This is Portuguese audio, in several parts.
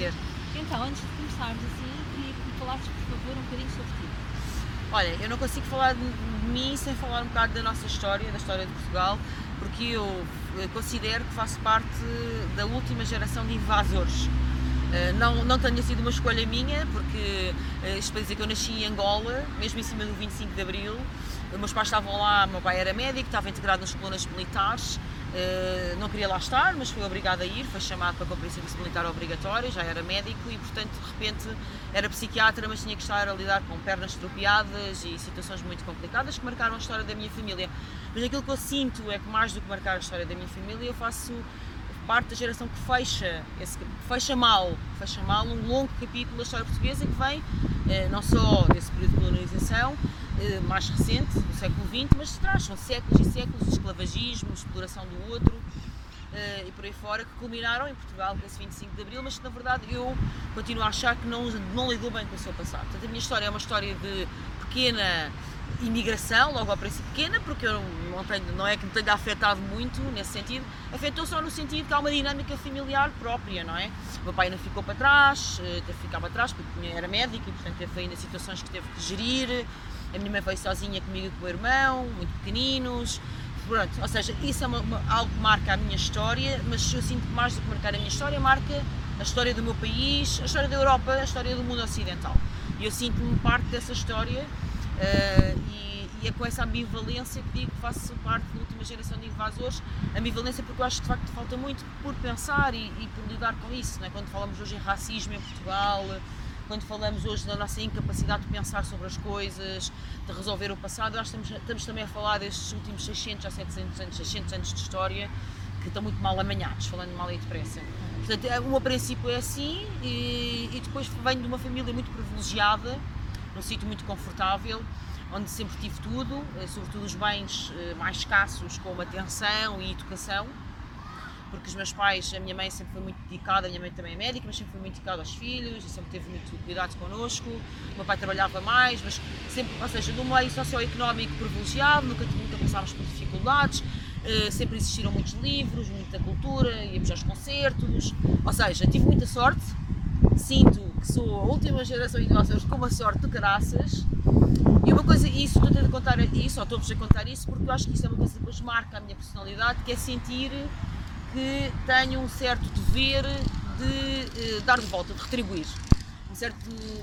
prazer. Então, antes de começarmos assim, queria que me falasses, por favor, um bocadinho sobre ti. Olha, eu não consigo falar de mim sem falar um bocado da nossa história, da história de Portugal, porque eu considero que faço parte da última geração de invasores. Eh, não, não tenha sido uma escolha minha, porque eh, isto para dizer que eu nasci em Angola, mesmo em cima do 25 de Abril. Meus pais estavam lá, meu pai era médico, estava integrado nas colunas militares Uh, não queria lá estar, mas fui obrigada a ir, foi chamado para cumprir serviço militar obrigatório, já era médico e, portanto, de repente era psiquiatra, mas tinha que estar a lidar com pernas estropiadas e situações muito complicadas que marcaram a história da minha família. Mas aquilo que eu sinto é que, mais do que marcar a história da minha família, eu faço parte da geração que fecha, esse, fecha mal, fecha mal um longo capítulo da história portuguesa que vem eh, não só desse período de colonização, eh, mais recente, do século XX, mas de trás, são séculos e séculos de esclavagismo, exploração do outro eh, e por aí fora, que culminaram em Portugal com esse 25 de Abril, mas que na verdade eu continuo a achar que não, não lidou bem com o seu passado. Portanto, a minha história é uma história de pequena imigração, logo ao princípio pequena, porque eu não, tenho, não é que me tenha afetado muito nesse sentido, afetou só no sentido que há uma dinâmica familiar própria, não é? O meu pai não ficou para trás, que ficar para trás porque era médico e portanto teve ainda situações que teve que gerir, a minha mãe veio sozinha comigo e com o meu irmão, muito pequeninos, pronto, ou seja, isso é uma, uma, algo que marca a minha história, mas eu sinto que mais do que marcar a minha história, marca a história do meu país, a história da Europa, a história do mundo ocidental. E eu sinto-me parte dessa história Uh, e, e, é com essa ambivalência que digo que faço parte da última geração de invasores. Ambivalência porque eu acho que de facto falta muito por pensar e, e por lidar com isso. Não é? Quando falamos hoje em racismo em Portugal, quando falamos hoje da nossa incapacidade de pensar sobre as coisas, de resolver o passado, que estamos, estamos também a falar destes últimos 600 a 700 anos, 600 anos de história que estão muito mal amanhados, falando mal e depressa. Portanto, o meu princípio é assim e, e depois venho de uma família muito privilegiada num sítio muito confortável, onde sempre tive tudo, eh, sobretudo os bens eh, mais escassos, como atenção e educação, porque os meus pais, a minha mãe sempre foi muito dedicada, a minha mãe também é médica, mas sempre foi muito dedicada aos filhos e sempre teve muito cuidado connosco. O meu pai trabalhava mais, mas sempre, ou seja, num meio socioeconómico privilegiado, nunca, nunca passámos por dificuldades, uh, sempre existiram muitos livros, muita cultura, íamos aos concertos, ou seja, tive muita sorte, sinto que sou a última geração de idosos com uma sorte de caraças. E uma coisa, isso estou a contar isso, ou estou-vos a contar isso, porque eu acho que isso é uma coisa que depois marca a minha personalidade, que é sentir que tenho um certo dever de uh, dar de volta, de retribuir. Um certo,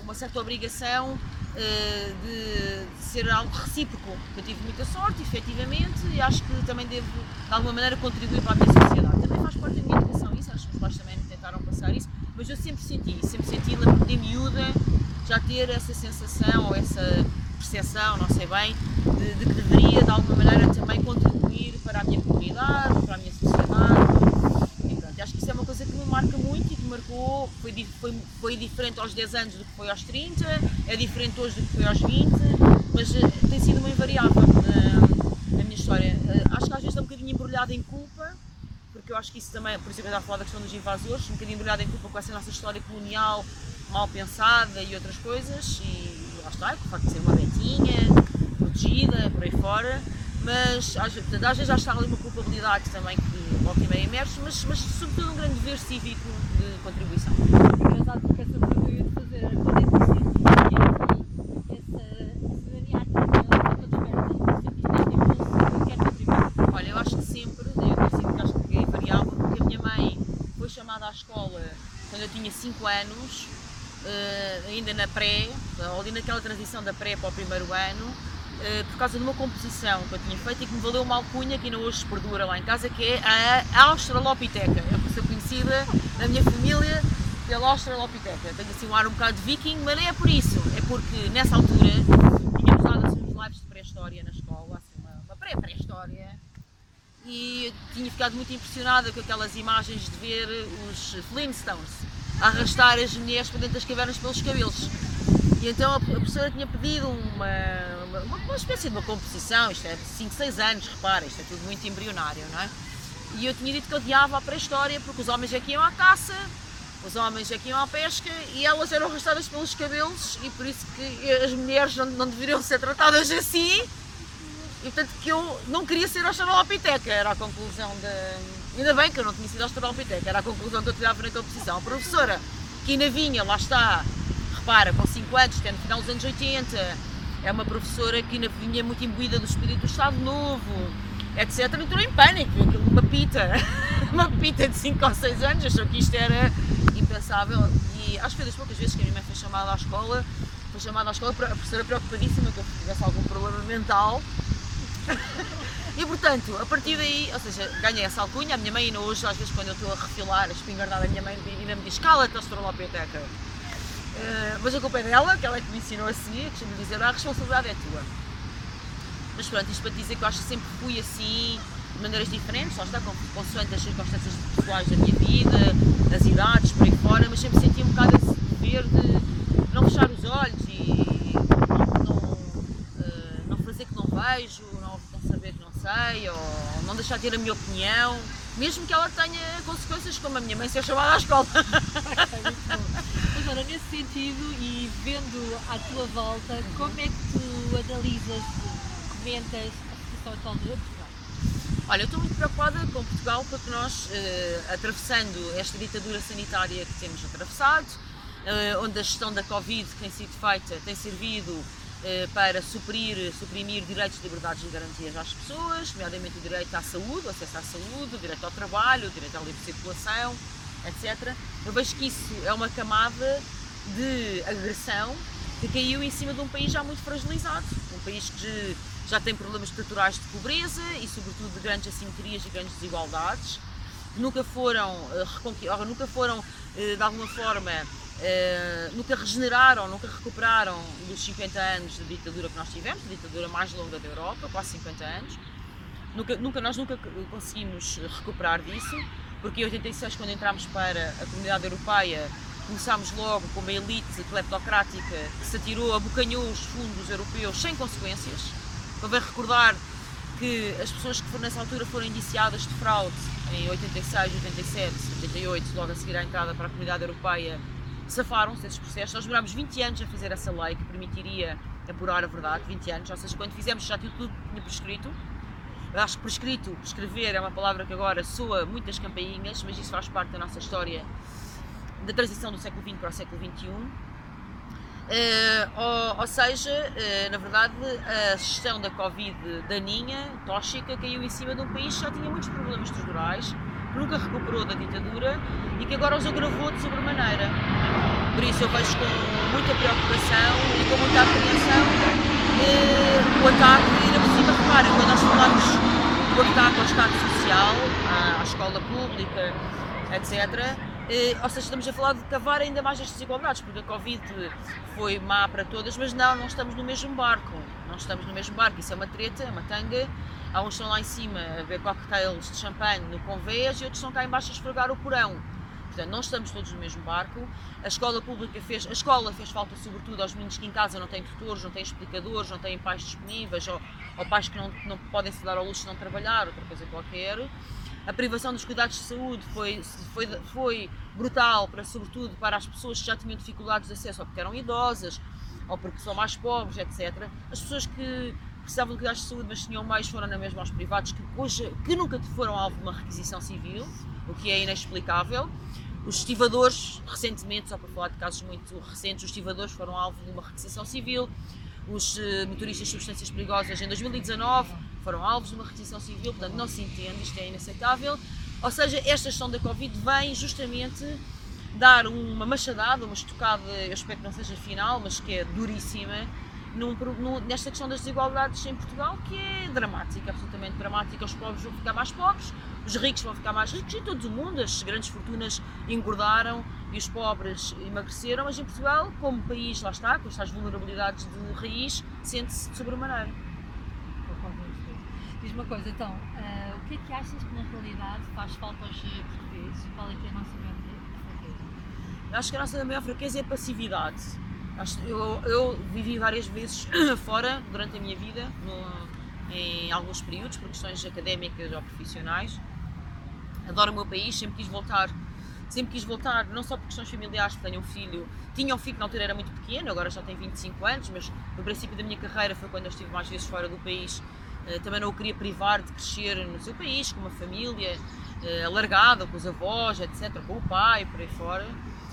uma certa obrigação de, de, ser algo recíproco. Eu tive muita sorte, efetivamente, e acho que também devo, de alguma maneira, contribuir para a minha sociedade. Também faz parte da minha educação isso, acho que os pais também me tentaram passar isso mas eu sempre senti, sempre senti, de miúda já ter essa sensação ou essa percepção, não sei bem, de, de, que deveria de alguma maneira também contribuir para a minha comunidade, para a minha sociedade. E pronto, acho que isso é uma coisa que me marca muito e que marcou, foi, foi, foi diferente aos 10 anos do que foi aos 30, é diferente hoje do que foi aos 20, mas uh, tem sido uma invariável na, na minha história. Uh, acho que às vezes está um bocadinho embrulhada em culpa, porque eu acho que isso também, por que eu estava a falar da questão dos invasores, um bocadinho embrulhado em culpa com essa nossa história colonial mal pensada e outras coisas, e lá está, o facto de ser uma betinha, protegida, por aí fora, mas às, às vezes já está ali uma culpabilidade também que volta e meia emerge, mas, mas sobretudo um grande dever cívico de contribuição. Engraçado porque essa pergunta eu ia é que Olha, eu acho que sempre, eu sempre acho que chamada à escola quando eu tinha 5 anos, uh, ainda na pré, ali naquela transição da pré para o primeiro ano, uh, por causa de uma composição que eu tinha feito e que me valeu uma alcunha que ainda hoje perdura lá em casa, que é a Australopiteca. Eu sou conhecida na minha família pela Australopiteca. Tenho assim um ar um bocado de viking, mas não é por isso, é porque nessa altura tínhamos dado assim, uns lives de pré-história na escola, assim, uma, uma pré-pré-história e tinha ficado muito impressionada com aquelas imagens de ver os Flintstones arrastar as mulheres para dentro das cavernas pelos cabelos. Então a professora tinha pedido uma, uma, uma espécie de uma composição, isto é 5, 6 anos, repara, isto é tudo muito embrionário, não é? E eu tinha dito que odiava a pré-história porque os homens aqui iam à caça, os homens aqui iam à pesca e elas eram arrastadas pelos cabelos e por isso que as mulheres não, não deveriam ser tratadas assim e portanto que eu não queria ser Australopiteca, era a conclusão de. Ainda bem que eu não tinha sido Australopiteca, era a conclusão que eu tirava naquela posição. A professora que ainda vinha, lá está, repara, com 5 anos, tendo final dos anos 80, é uma professora que ainda vinha muito imbuída do espírito do Estado Novo, etc. Entrou em pânico, uma pita, uma pita de 5 ou 6 anos, achou que isto era impensável. E acho que foi das poucas vezes que a minha mãe foi chamada à escola, foi chamada à escola, a professora preocupadíssima que eu tivesse algum problema mental. E portanto, a partir daí, ou seja, ganhei essa alcunha. A minha mãe, ainda hoje, às vezes, quando eu estou a refilar, a espingardada, a minha mãe ainda me diz: cala-te, australopiteca. Uh, mas a culpa é dela, que ela é que me ensinou assim, que me dizer: ah, a responsabilidade é tua. Mas pronto, isto para dizer que eu acho que sempre fui assim, de maneiras diferentes, lá está, consoante as circunstâncias pessoais da minha vida, das idades, por aí fora, mas sempre senti um bocado esse dever de não fechar os olhos e não, não, uh, não fazer que não vejo, não, não saber que não sei, ou não deixar de ter a minha opinião, mesmo que ela tenha consequências como a minha mãe ser chamada à escola. Agora, nesse sentido e vendo à tua volta, como é que tu analisas, comentas a situação atual de Portugal? Olha, eu estou muito preocupada com Portugal porque nós, eh, atravessando esta ditadura sanitária que temos atravessado, eh, onde a gestão da Covid que tem sido feita tem servido eh, para suprir, suprimir direitos, liberdades e garantias às pessoas, nomeadamente o direito à saúde, o acesso à saúde, o direito ao trabalho, o direito à livre circulação, etc. Eu vejo que isso é uma camada de agressão que caiu em cima de um país já muito fragilizado, um país que já tem problemas estruturais de pobreza e, sobretudo, de grandes assimetrias e grandes desigualdades, que nunca foram, uh, nunca foram uh, de alguma forma Uh, nunca regeneraram, nunca recuperaram dos 50 anos de ditadura que nós tivemos, a ditadura mais longa da Europa, quase 50 anos. Nunca, nunca, nós nunca conseguimos recuperar disso, porque em 86, quando entramos para a comunidade europeia, começámos logo com uma elite cleptocrática que se atirou, abocanhou os fundos europeus sem consequências. Convém recordar que as pessoas que nessa altura foram indiciadas de fraude em 86, 87, 88, logo a seguir à entrada para a comunidade europeia safaram-se desses processos. Nós demorámos 20 anos a fazer essa lei que permitiria apurar a verdade, 20 anos, ou seja, quando fizemos já tinha tudo prescrito. Acho que prescrito, prescrever é uma palavra que agora soa muitas campainhas, mas isso faz parte da nossa história da transição do século XX para o século XXI. Uh, ou, ou, seja, uh, na verdade, a gestão da Covid daninha, tóxica, caiu em cima de um país que já tinha muitos problemas estruturais, que nunca recuperou da ditadura e que agora os agravou de sobremaneira. Por isso eu vejo com muita preocupação e com muita apreensão uh, o ataque, reparem, quando nós falamos do ataque ao Estado Social, à, à escola pública, etc., eh, ou seja, estamos a falar de cavar ainda mais as desigualdades, porque a Covid foi má para todas, mas não, não estamos no mesmo barco. Não estamos no mesmo barco. Isso é uma treta, é uma tanga. Há uns estão lá em cima a ver cocktails de champanhe no convés e outros estão cá embaixo a esfregar o porão. Portanto, não estamos todos no mesmo barco. A escola pública fez, a escola fez falta sobretudo aos meninos que em casa não têm tutores, não têm explicadores, não têm pais disponíveis ou, ou pais que não, não podem se dar ao luxo de não trabalhar, outra coisa qualquer. A privação dos cuidados de saúde foi, foi, foi brutal, para, sobretudo para as pessoas que já tinham dificuldades de acesso, ou porque eram idosas, ou porque são mais pobres, etc. As pessoas que precisavam de cuidados de saúde, mas tinham mais, foram na mesma aos privados, que, hoje, que nunca foram alvo de uma requisição civil, o que é inexplicável. Os estivadores, recentemente, só para falar de casos muito recentes, os estivadores foram alvo de uma requisição civil. Os eh, motoristas de substâncias perigosas, em 2019, foram alvos de uma requisição civil, portanto não se entende, isto é inaceitável. Ou seja, esta gestão da Covid vem justamente dar uma machadada, uma estocada, eu espero que não seja final, mas que é duríssima, num, num, nesta questão das desigualdades em Portugal, que é dramática, absolutamente dramática. Os pobres vão ficar mais pobres, os ricos vão ficar mais ricos, e todo o mundo, as grandes fortunas engordaram e os pobres emagreceram, mas em Portugal, como país, lá está, com estas vulnerabilidades de raiz, sente-se de sobremaneira. Diz uma coisa, então, uh, o que é que achas que na realidade faz falta aos portugueses? Qual é que é a nossa maior fraqueza? Acho que a nossa maior fraqueza é a passividade. Eu, eu vivi várias vezes fora durante a minha vida, no, em alguns períodos, por questões académicas ou profissionais. Adoro o meu país, sempre quis voltar sempre quis voltar, não só por questões familiares, porque tenho um filho, tinha um filho que na altura era muito pequeno, agora já tem 25 anos, mas no princípio da minha carreira foi quando eu estive mais vezes fora do país eh, também não o queria privar de crescer no seu país, com uma família eh, alargada, com os avós, etc., com o pai, por aí fora.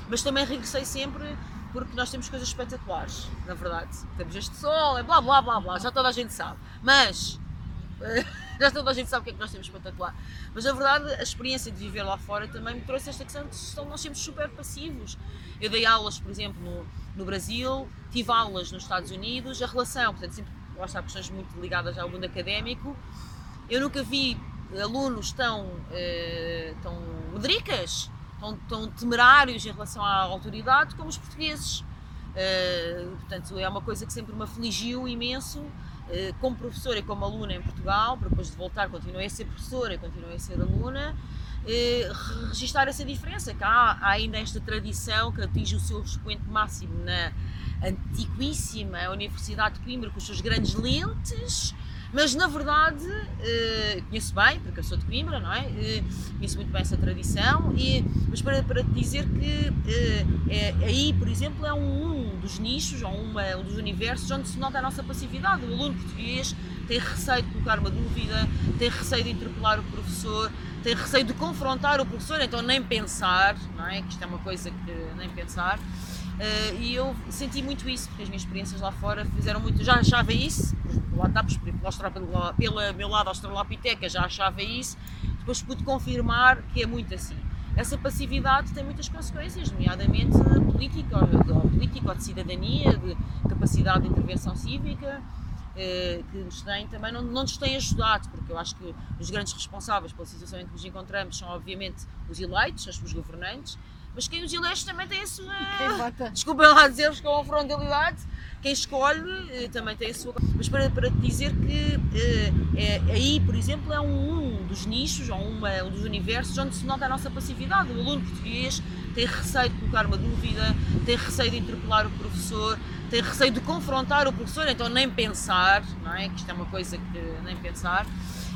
mas também regressei sempre porque nós temos coisas espetaculares, na verdade. Temos este sol, é blá blá blá blá, já toda a gente sabe. Mas, já toda a gente sabe o que é que nós temos espetacular. Mas na verdade, a experiência de viver lá fora também me trouxe esta questão de nós sermos super passivos. Eu dei aulas, por exemplo, no, no Brasil, tive aulas nos Estados Unidos, a relação, portanto, sempre lá está questões muito ligadas ao mundo académico. Eu nunca vi alunos tão, uh, tão medricas, tão, tão temerários em relação à autoridade como os portugueses. Uh, portanto, é uma coisa que sempre me afligiu imenso, uh, como professora e como aluna em Portugal, depois de voltar continuei a ser professora e continuei a ser aluna, uh, registar essa diferença, que há, há ainda esta tradição que atinge o seu expoente máximo na antiquíssima Universidade de Coimbra, com os seus grandes lentes, mas na verdade, uh, conheço bem, porque eu sou de Coimbra, não é? Uh, conheço muito bem essa tradição, e, mas para, para te dizer que uh, é, aí, por exemplo, é um, um dos nichos, ou um dos universos onde se nota a nossa passividade. O aluno português tem receio de colocar uma dúvida, tem receio de interpelar o professor, tem receio de confrontar o professor, então nem pensar, não é? Que isto é uma coisa que nem pensar. Uh, e eu senti muito isso, porque as minhas experiências lá fora fizeram muito. Já achava isso, lá está, pela, pela meu lado australopiteca já achava isso, depois pude confirmar que é muito assim. Essa passividade tem muitas consequências, nomeadamente política, ou, política ou de cidadania, de capacidade de intervenção cívica, eh, que nos tem também não, não nos tem ajudado, porque eu acho que os grandes responsáveis pela situação em que nos encontramos são, obviamente, os eleitos, os governantes, mas quem os elege também tem a sua. Desculpem lá dizer-vos com a frontalidade. Quem escolhe eh, também tem a sua. Mas para, para te dizer que é, é, aí, por exemplo, é um, um dos nichos, ou uma, um dos universos onde se nota a nossa passividade. O aluno português tem receio de colocar uma dúvida, tem receio de interpelar o professor, tem receio de confrontar o professor, então nem pensar, não é? Que isto é uma coisa que nem pensar.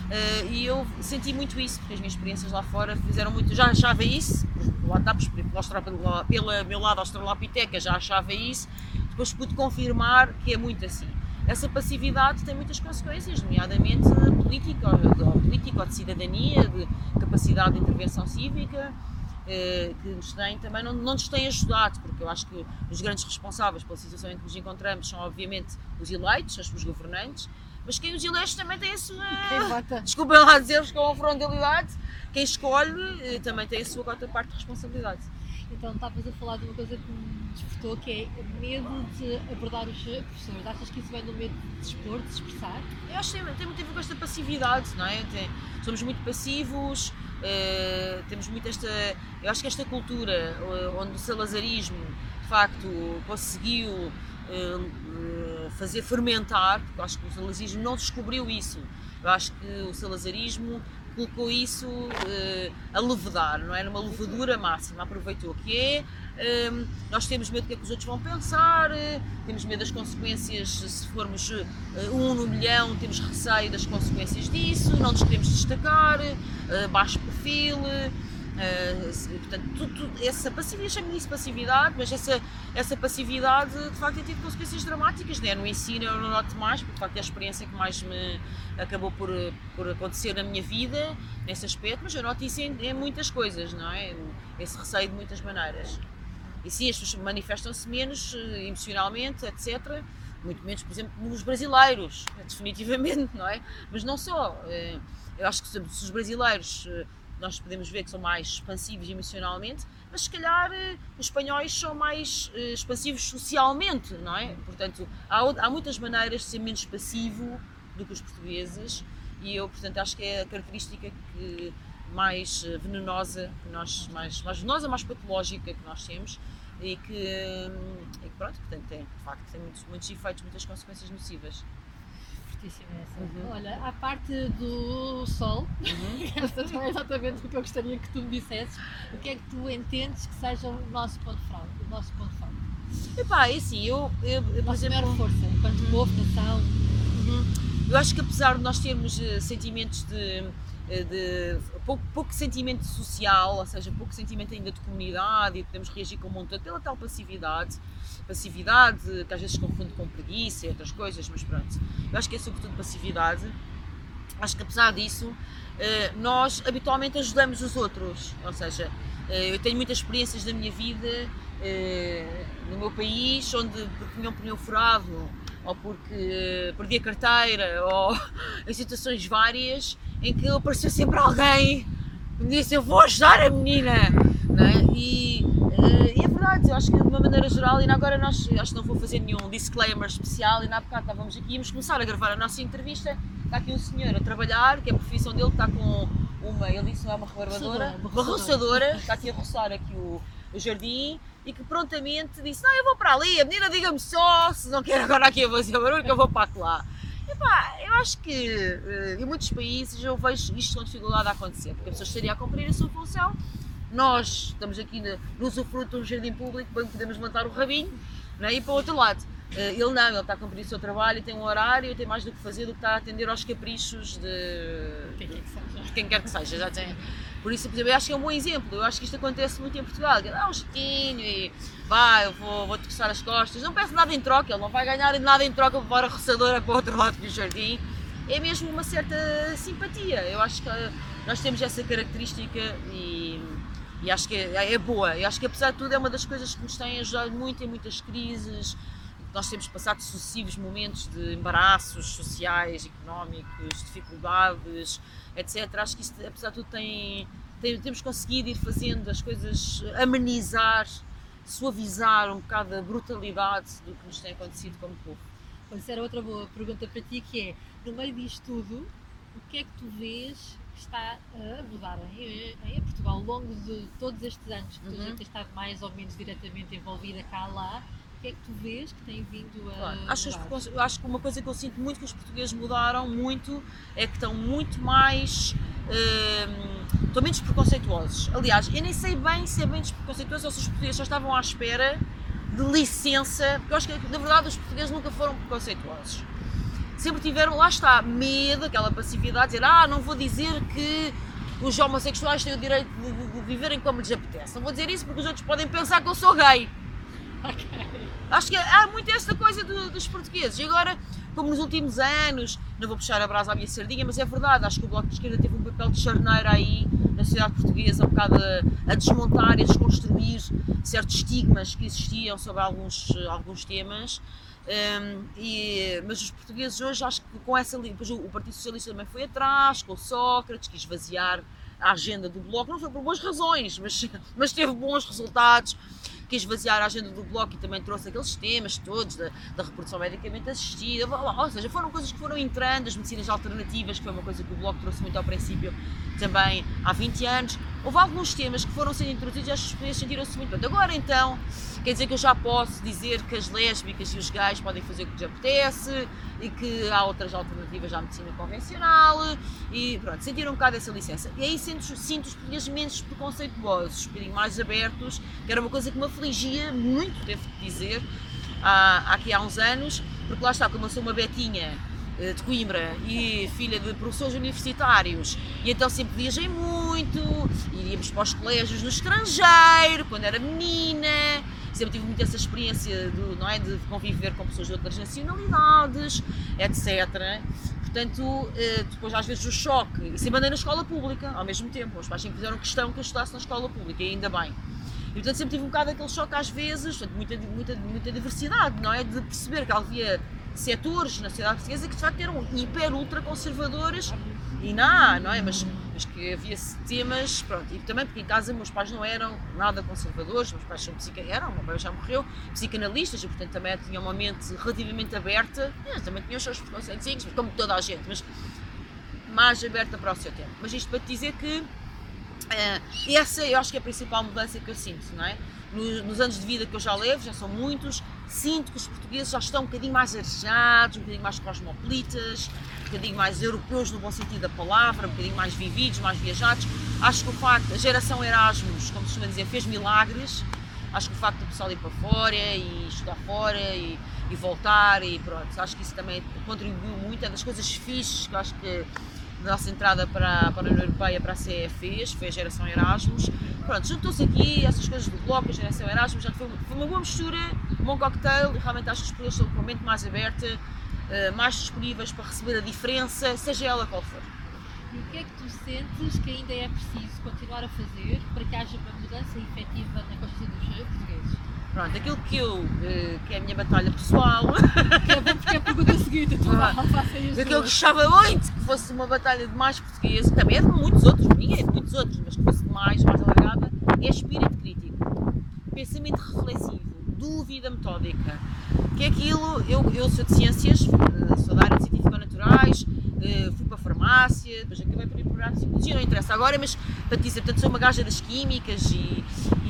Uh, e eu senti muito isso, porque as minhas experiências lá fora fizeram muito. Já achava isso, lá está, pela meu lado australopiteca já achava isso, depois pude confirmar que é muito assim. Essa passividade tem muitas consequências, nomeadamente política, ou, política de cidadania, de capacidade de intervenção cívica, uh, que nos tem também não, não nos tem ajudado, porque eu acho que os grandes responsáveis pela situação em que nos encontramos são, obviamente, os eleitos, os governantes mas quem os elege também tem a sua. Desculpem lá dizer-vos com a frontalidade, quem escolhe eh, também tem a sua cota parte de responsabilidade. Então estavas a falar de uma coisa que me despertou, que é o medo de abordar os professores. Achas que isso vem do medo de expor, de se expressar? Eu acho que tem, tem muito a ver com esta passividade, não é? Tem, somos muito passivos, uh, temos muito esta. Eu acho que esta cultura uh, onde o salazarismo de facto conseguiu uh, fazer fermentar, porque acho que o salazarismo não descobriu isso. Eu acho que o salazarismo colocou isso uh, a levedar, não é? Numa levadura máxima, aproveitou que é. Um, nós temos medo do que, é que os outros vão pensar, uh, temos medo das consequências, se formos uh, um no milhão, temos receio das consequências disso, não nos queremos destacar, baixo perfil. Uh, portanto, tudo, tudo, essa passividade, chamo isso passividade, mas essa, essa passividade de facto tem tido consequências dramáticas. Né? No ensino eu não noto mais, porque de facto é a experiência que mais me acabou por, por acontecer na minha vida, nesse aspecto, mas eu noto isso em, em muitas coisas, não é? Esse receio de muitas maneiras. E sim, as pessoas manifestam-se menos eh, emocionalmente, etc. Muito menos, por exemplo, nos brasileiros, definitivamente, não é? Mas não só. Eh, eu acho que se os brasileiros nós podemos ver que são mais expansivos emocionalmente, mas se calhar eh, os espanhóis são mais eh, expansivos socialmente, não é? Portanto, há, há muitas maneiras de ser menos passivo do que os portugueses e eu, portanto, acho que é a característica que mais eh, venenosa que nós, mais, mais venenosa, mais patológica que nós temos e que, e que pronto, portanto, tem, de facto, tem muitos, muitos efeitos, muitas consequências nocivas fortíssima essa. Uhum. Olha, a parte do sol, uhum. não é exatamente o que eu gostaria que tu me dissesses. O que é que tu entendes que seja o nosso ponto forte? O nosso ponto forte? Epá, é assim, eu, eu, eu por exemplo... maior força, enquanto uhum. povo, nação. Uhum. Eu acho que apesar de nós termos uh, sentimentos de, de pouco, pouco, sentimento social, ou seja, pouco sentimento ainda de comunidade e podemos reagir com um montão pela tal passividade, passividade, que às vezes confunde com preguiça e outras coisas, mas pronto. Eu acho que é sobretudo passividade. Acho que apesar disso, eh, nós habitualmente ajudamos os outros, ou seja, eu tenho muitas experiências da minha vida no meu país, onde tinha um pneu furado ou porque perdi a carteira, ou em situações várias em que apareceu sempre alguém que me disse eu vou ajudar a menina. É? E, e, é verdade, eu acho que de uma maneira geral, e agora nós acho que não vou fazer nenhum disclaimer especial, e na bocado estávamos aqui, íamos começar a gravar a nossa entrevista, está aqui um senhor a trabalhar, que é a profissão dele, que está com uma, ele disse não é uma rebarbadora, uma roçadora, está aqui a roçar aqui o, o jardim, e que prontamente disse: Não, eu vou para ali, a menina diga-me só se não quer agora aqui a fazer barulho, que eu vou para lá. Epá, eu acho que eh, em muitos países eu vejo isto com dificuldade a acontecer, porque a pessoa estaria a cumprir a sua função. Nós estamos aqui no, no usufruto de um jardim público, bem podemos levantar o rabinho né? e para o outro lado. Eh, ele não, ele está a cumprir o seu trabalho tem um horário tem mais do que fazer do que está a atender aos caprichos de, quem, quer que seja. de quem quer que seja. Já tem, por isso, por exemplo, eu acho que é um bom exemplo. Eu acho que isto acontece muito em Portugal. Dá um jetinho e vai, eu vou, vou-te coçar as costas. Não peço nada em troca, ele não vai ganhar nada em troca para a roçadora para o outro lado do jardim. É mesmo uma certa simpatia. Eu acho que nós temos essa característica e, e acho que é, é boa. Eu acho que, apesar de tudo, é uma das coisas que nos tem ajudado muito em muitas crises. Nós temos passado sucessivos momentos de embaraços sociais, económicos, dificuldades etc. Acho que isto, apesar de tudo, tem, tem, temos conseguido ir fazendo as coisas, amenizar, suavizar um bocado a brutalidade do que nos tem acontecido como povo. Pois era outra boa pergunta para ti, que é, no meio disto tudo, o que é que tu vês que está a mudar em, em Portugal ao longo de todos estes anos que tu uhum. já tens estado mais ou menos diretamente envolvida cá lá? O que é que tu vês que tem vindo a. Claro. Acho, eu acho que uma coisa que eu sinto muito que os portugueses mudaram muito é que estão muito mais. Uh, estão menos preconceituosos. Aliás, eu nem sei bem se é bem preconceituosos ou se os portugueses só estavam à espera de licença, porque eu acho que na verdade os portugueses nunca foram preconceituosos. Sempre tiveram, lá está, medo, aquela passividade, dizer, ah, não vou dizer que os homossexuais têm o direito de, de, de viverem como lhes apetece. Não vou dizer isso porque os outros podem pensar que eu sou gay. Okay. Acho que há muito esta coisa do, dos portugueses. E agora, como nos últimos anos, não vou puxar a brasa à minha sardinha, mas é verdade, acho que o Bloco de Esquerda teve um papel de charneira aí na sociedade portuguesa, um bocado a, a desmontar e a desconstruir certos estigmas que existiam sobre alguns, alguns temas. Um, e, mas os portugueses hoje, acho que com essa. Depois o Partido Socialista também foi atrás, com Sócrates, quis esvaziar a agenda do Bloco, não foi por boas razões, mas, mas teve bons resultados quis esvaziar a agenda do Bloco e também trouxe aqueles temas todos da, da reprodução medicamente assistida, ou seja, foram coisas que foram entrando, as medicinas alternativas, que foi uma coisa que o Bloco trouxe muito ao princípio também há 20 anos. Houve alguns temas que foram sendo introduzidos e as pessoas sentiram-se muito bem. Agora então, quer dizer que eu já posso dizer que as lésbicas e os gays podem fazer o que lhes apetece e que há outras alternativas à medicina convencional e pronto, sentiram um bocado essa licença. E aí sinto, sinto os portugueses menos preconceituosos, mais abertos, que era uma coisa que me afligia muito, devo dizer, há, aqui há uns anos, porque lá está, como eu sou uma betinha de Coimbra e filha de professores universitários, e então sempre viajei muito, iríamos para os colégios no estrangeiro, quando era menina, sempre tive muito essa experiência de, não é, de conviver com pessoas de outras nacionalidades, etc. Portanto, eh, depois às vezes o choque, e sempre andei na escola pública ao mesmo tempo, os pais sempre fizeram questão que eu estudasse na escola pública, e ainda bem. E portanto sempre tive um bocado aquele choque às vezes, portanto, muita, muita, muita diversidade, não é? De perceber que havia setores na sociedade portuguesa que de facto eram hiper ultra conservadores e não, não é? Mas, mas que havia temas, pronto, e também porque em casa meus pais não eram nada conservadores, meus pais são psica, eram, meu pai já morreu, psicanalistas, e portanto também tinham uma mente relativamente aberta, também tinham os seus preconceitos, como toda a gente, mas mais aberta para o seu tempo. Mas isto para te dizer que uh, essa eu acho que é a principal mudança que eu sinto, não é? Nos, nos anos de vida que eu já levo, já são muitos, sinto que os portugueses já estão um bocadinho mais arejados, um bocadinho mais cosmopolitas, um bocadinho mais europeus no bom sentido da palavra, um bocadinho mais vividos, mais viajados. Acho que o facto, a geração Erasmus, como se costuma dizer, fez milagres. Acho que o facto do pessoal ir para fora e estudar fora e, e voltar e pronto, acho que isso também contribuiu muito. É das coisas fixes que acho que da nossa entrada para, para a União Europeia, para a CE fez, foi a geração Erasmus. Pronto, juntou-se aqui essas coisas do bloco, a geração Erasmus, já foi, foi uma boa mistura, um bom cocktail e realmente acho que as pessoas estão com a mente mais aberta, eh, mais disponíveis para receber a diferença, seja ela qual for. E o que é que tu sentes que ainda é preciso continuar a fazer para que haja uma mudança efetiva na consciência dos portugueses? Pronto, aquilo que eu, eh, que é a minha batalha pessoal, Que é bom porque é a pergunta seguinte, tu Ah. aquilo que eu gostava muito que fosse uma batalha de mais portugueses, também é de muitos outros, minha é de muitos outros, mas que fosse mais, mais alargada, é espírito crítico, pensamento reflexivo, dúvida metódica, que é aquilo, eu, eu sou de ciências, eh, sou da área de científico-naturais, eh, fui para a farmácia, depois acabei por ir para a psicologia, não interessa agora, mas para te dizer, portanto, sou uma gaja das químicas e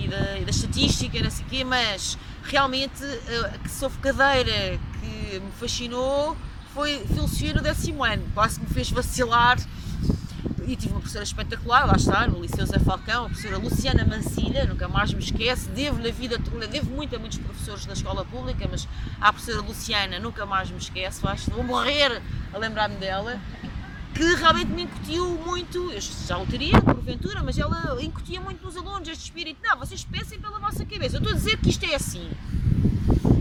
da, da estatística, não sei o quê, mas realmente eh, a que sou cadeira que me fascinou foi filosofia no décimo ano, quase que me fez vacilar. E tive uma professora espetacular, lá está, no Liceu Zé Falcão, a professora Luciana Mancilha, nunca mais me esquece, devo-lhe a vida toda, devo muito a muitos professores da escola pública, mas à professora Luciana nunca mais me esquece, vais, vou morrer a lembrar-me dela, que realmente me incutiu muito, eu já o teria, porventura, mas ela incutia muito nos alunos este espírito, não, vocês pensem pela vossa cabeça, eu estou a dizer que isto é assim,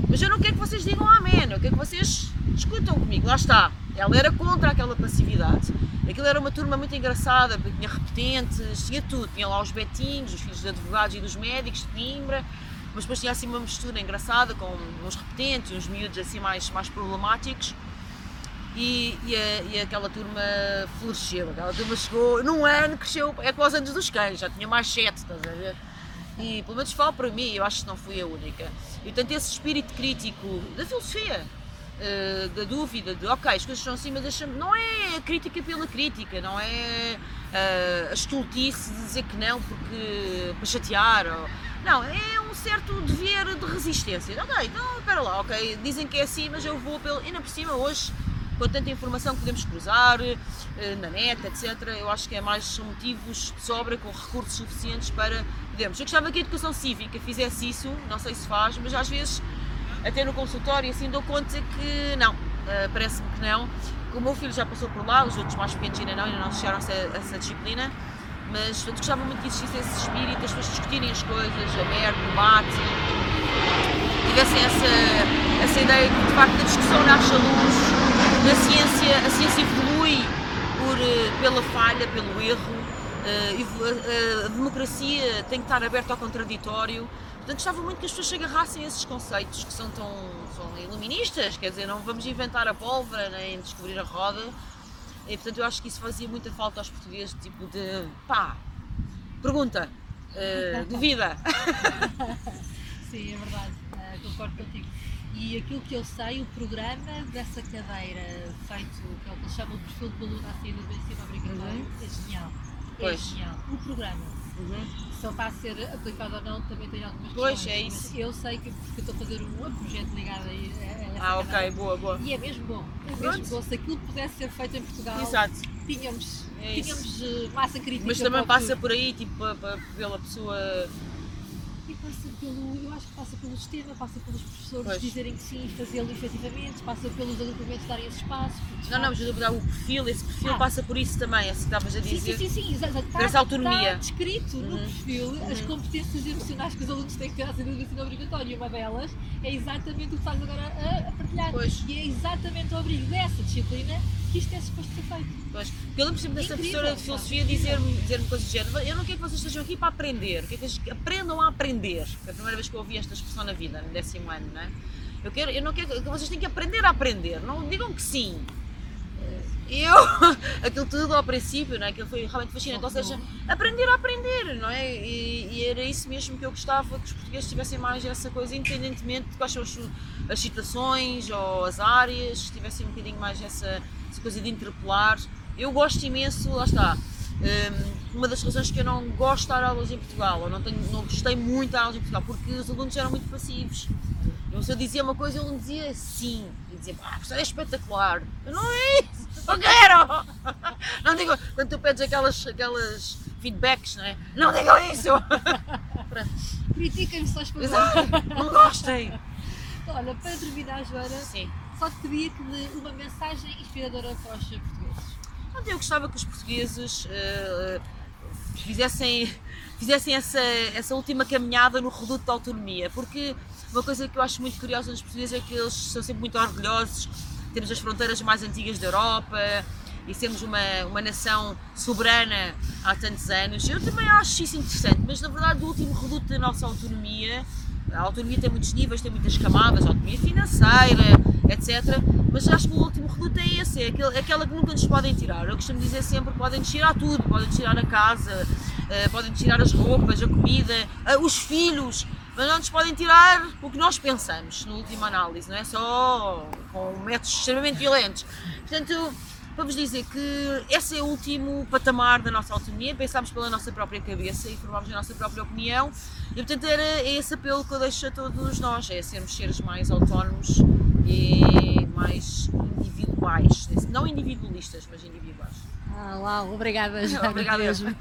mas eu não quero que vocês digam amém, eu quero que vocês discutam comigo, lá está, ela era contra aquela passividade. Aquilo era uma turma muito engraçada, porque tinha repetentes, tinha tudo. Tinha lá os betinhos, os filhos de advogados e dos médicos de Coimbra, mas depois tinha assim uma mistura engraçada com uns repetentes, uns miúdos assim mais, mais problemáticos. E, e, a- e aquela turma floresceu, aquela turma chegou, num ano cresceu, é como os anos dos cães, já tinha mais sete, estás a ver? E pelo menos falo para mim, eu acho que não fui a única. E portanto, esse espírito crítico da filosofia, eh, da dúvida, de ok, as coisas estão mas deixa não é a crítica pela crítica, não é eh, a estultice de dizer que não porque para chatear, ou, não, é um certo dever de resistência. Ok, então espera lá, ok, dizem que é assim, mas eu vou pelo. Ainda por cima, hoje, com tanta informação que podemos cruzar eh, na net, etc., eu acho que é mais motivos de sobra com recursos suficientes para podermos. Eu gostava que a educação cívica fizesse isso, não sei se faz, mas às vezes, até no consultório, assim dou conta que não, eh, parece-me que não. O meu filho já passou por lá, os outros mais pequenos ainda não, ainda não chegaram a essa, essa disciplina, mas eu gostava muito que existisse esse espírito, as pessoas discutirem as coisas, aberto, debate, tivessem essa, essa ideia de, de facto, a discussão nasce à luz, na ciência, a ciência evolui por, eh, pela falha, pelo erro, eh, a, a democracia tem que estar aberta ao contraditório. Portanto, gostava muito que as pessoas se agarrassem a esses conceitos que são tão são iluministas, quer dizer, não vamos inventar a pólvora nem descobrir a roda. E, portanto, eu acho que isso fazia muita falta aos portugueses, tipo de pá, pergunta, eh, duvida. Sim, é verdade, ah, concordo contigo. E aquilo que eu sei, o programa dessa cadeira feito, que é o que eles chamam de perfil de aluno a saída do ensino obrigatório, Uhum. é genial. É Pois. genial. O programa, Uhum. se ele está a ser aplicado ou não, também tem algumas Pois, questões. é mas isso. Eu sei que porque estou a fazer um outro projeto ligado a, a Ah, ok, cadeira. boa, boa. E é mesmo bom. É Pronto. mesmo bom. Se aquilo pudesse ser feito em Portugal, Exato. tínhamos, É tínhamos eh, massa crítica. Mas também para o passa por aí, tipo, pa- pa- pela pessoa. Pelo, eu acho que passa pelo sistema, passa pelos professores Pois. dizerem que sim e fazê-lo efetivamente, passa pelos agrupamentos darem esse espaço. Não, não, mas eu dar o perfil, esse perfil Ah. passa por isso também, é isso que estavas a dizer. sim, sim, sim, exato. Está, essa autonomia. está descrito no Uhum. perfil as Uhum. competências emocionais que os alunos têm que saída do ensino obrigatório. E uma delas é exatamente o que estás agora a, a partilhar. Pois. E é exatamente o abrigo dessa disciplina que isto é suposto ser feito. Pois, eu lembro sempre dessa Incrível, professora de filosofia dizer-me dizer coisas do género. Eu não quero que vocês estejam aqui para aprender, eu quero que vocês aprendam a aprender. Foi a primeira vez que eu ouvi esta expressão na vida, no décimo ano, não é? Eu, quero, eu não quero que vocês têm que aprender a aprender, não digam que sim. Eu, aquilo tudo ao princípio, não é? Aquilo foi realmente fascinante, ou seja, aprender a aprender, não é? E, e era isso mesmo que eu gostava, que os portugueses tivessem mais essa coisa, independentemente de quais são as, as situações ou as áreas, tivessem um bocadinho mais essa, essa coisa de interpelar. Eu gosto imenso, lá está. hum, uma das razões que eu não gosto de dar aulas em Portugal, ou não, tenho, não gostei muito de dar aulas em Portugal, porque os alunos eram muito passivos. Eu, se eu dizia uma coisa, ele dizia sim. E dizia, ah, professor, é espetacular. Eu não é isso, não quero! Não digo, quando tu pedes aquelas, aquelas feedbacks, não é? Não digam isso! Critiquem-me as coisas. Exato, não gostem! Olha, para terminar, Joana, Sim. Só te pedia que uma mensagem inspiradora para os portugueses. Eu gostava que os portugueses eh, fizessem, fizessem essa, essa última caminhada no reduto da autonomia, porque uma coisa que eu acho muito curiosa nos portugueses é que eles são sempre muito orgulhosos, temos as fronteiras mais antigas da Europa, e sermos uma, uma nação soberana há tantos anos. Eu também acho isso interessante, mas na verdade o último reduto da nossa autonomia, a autonomia tem muitos níveis, tem muitas camadas, autonomia financeira, etc. Mas acho que o último reduto é esse, é, aquele, é aquela que nunca nos podem tirar. Eu costumo dizer sempre podem tirar tudo, podem tirar a casa, uh, podem tirar as roupas, a comida, uh, os filhos, mas não nos podem tirar o que nós pensamos, na última análise, não é só com métodos extremamente violentos. Portanto, vamos dizer que esse é o último patamar da nossa autonomia, pensámos pela nossa própria cabeça e formámos a nossa própria opinião e portanto era esse apelo que eu deixo a todos nós, é sermos seres mais autónomos e mais individuais, não individualistas, mas individuais. Ah, uau, obrigada, Obrigada mesmo.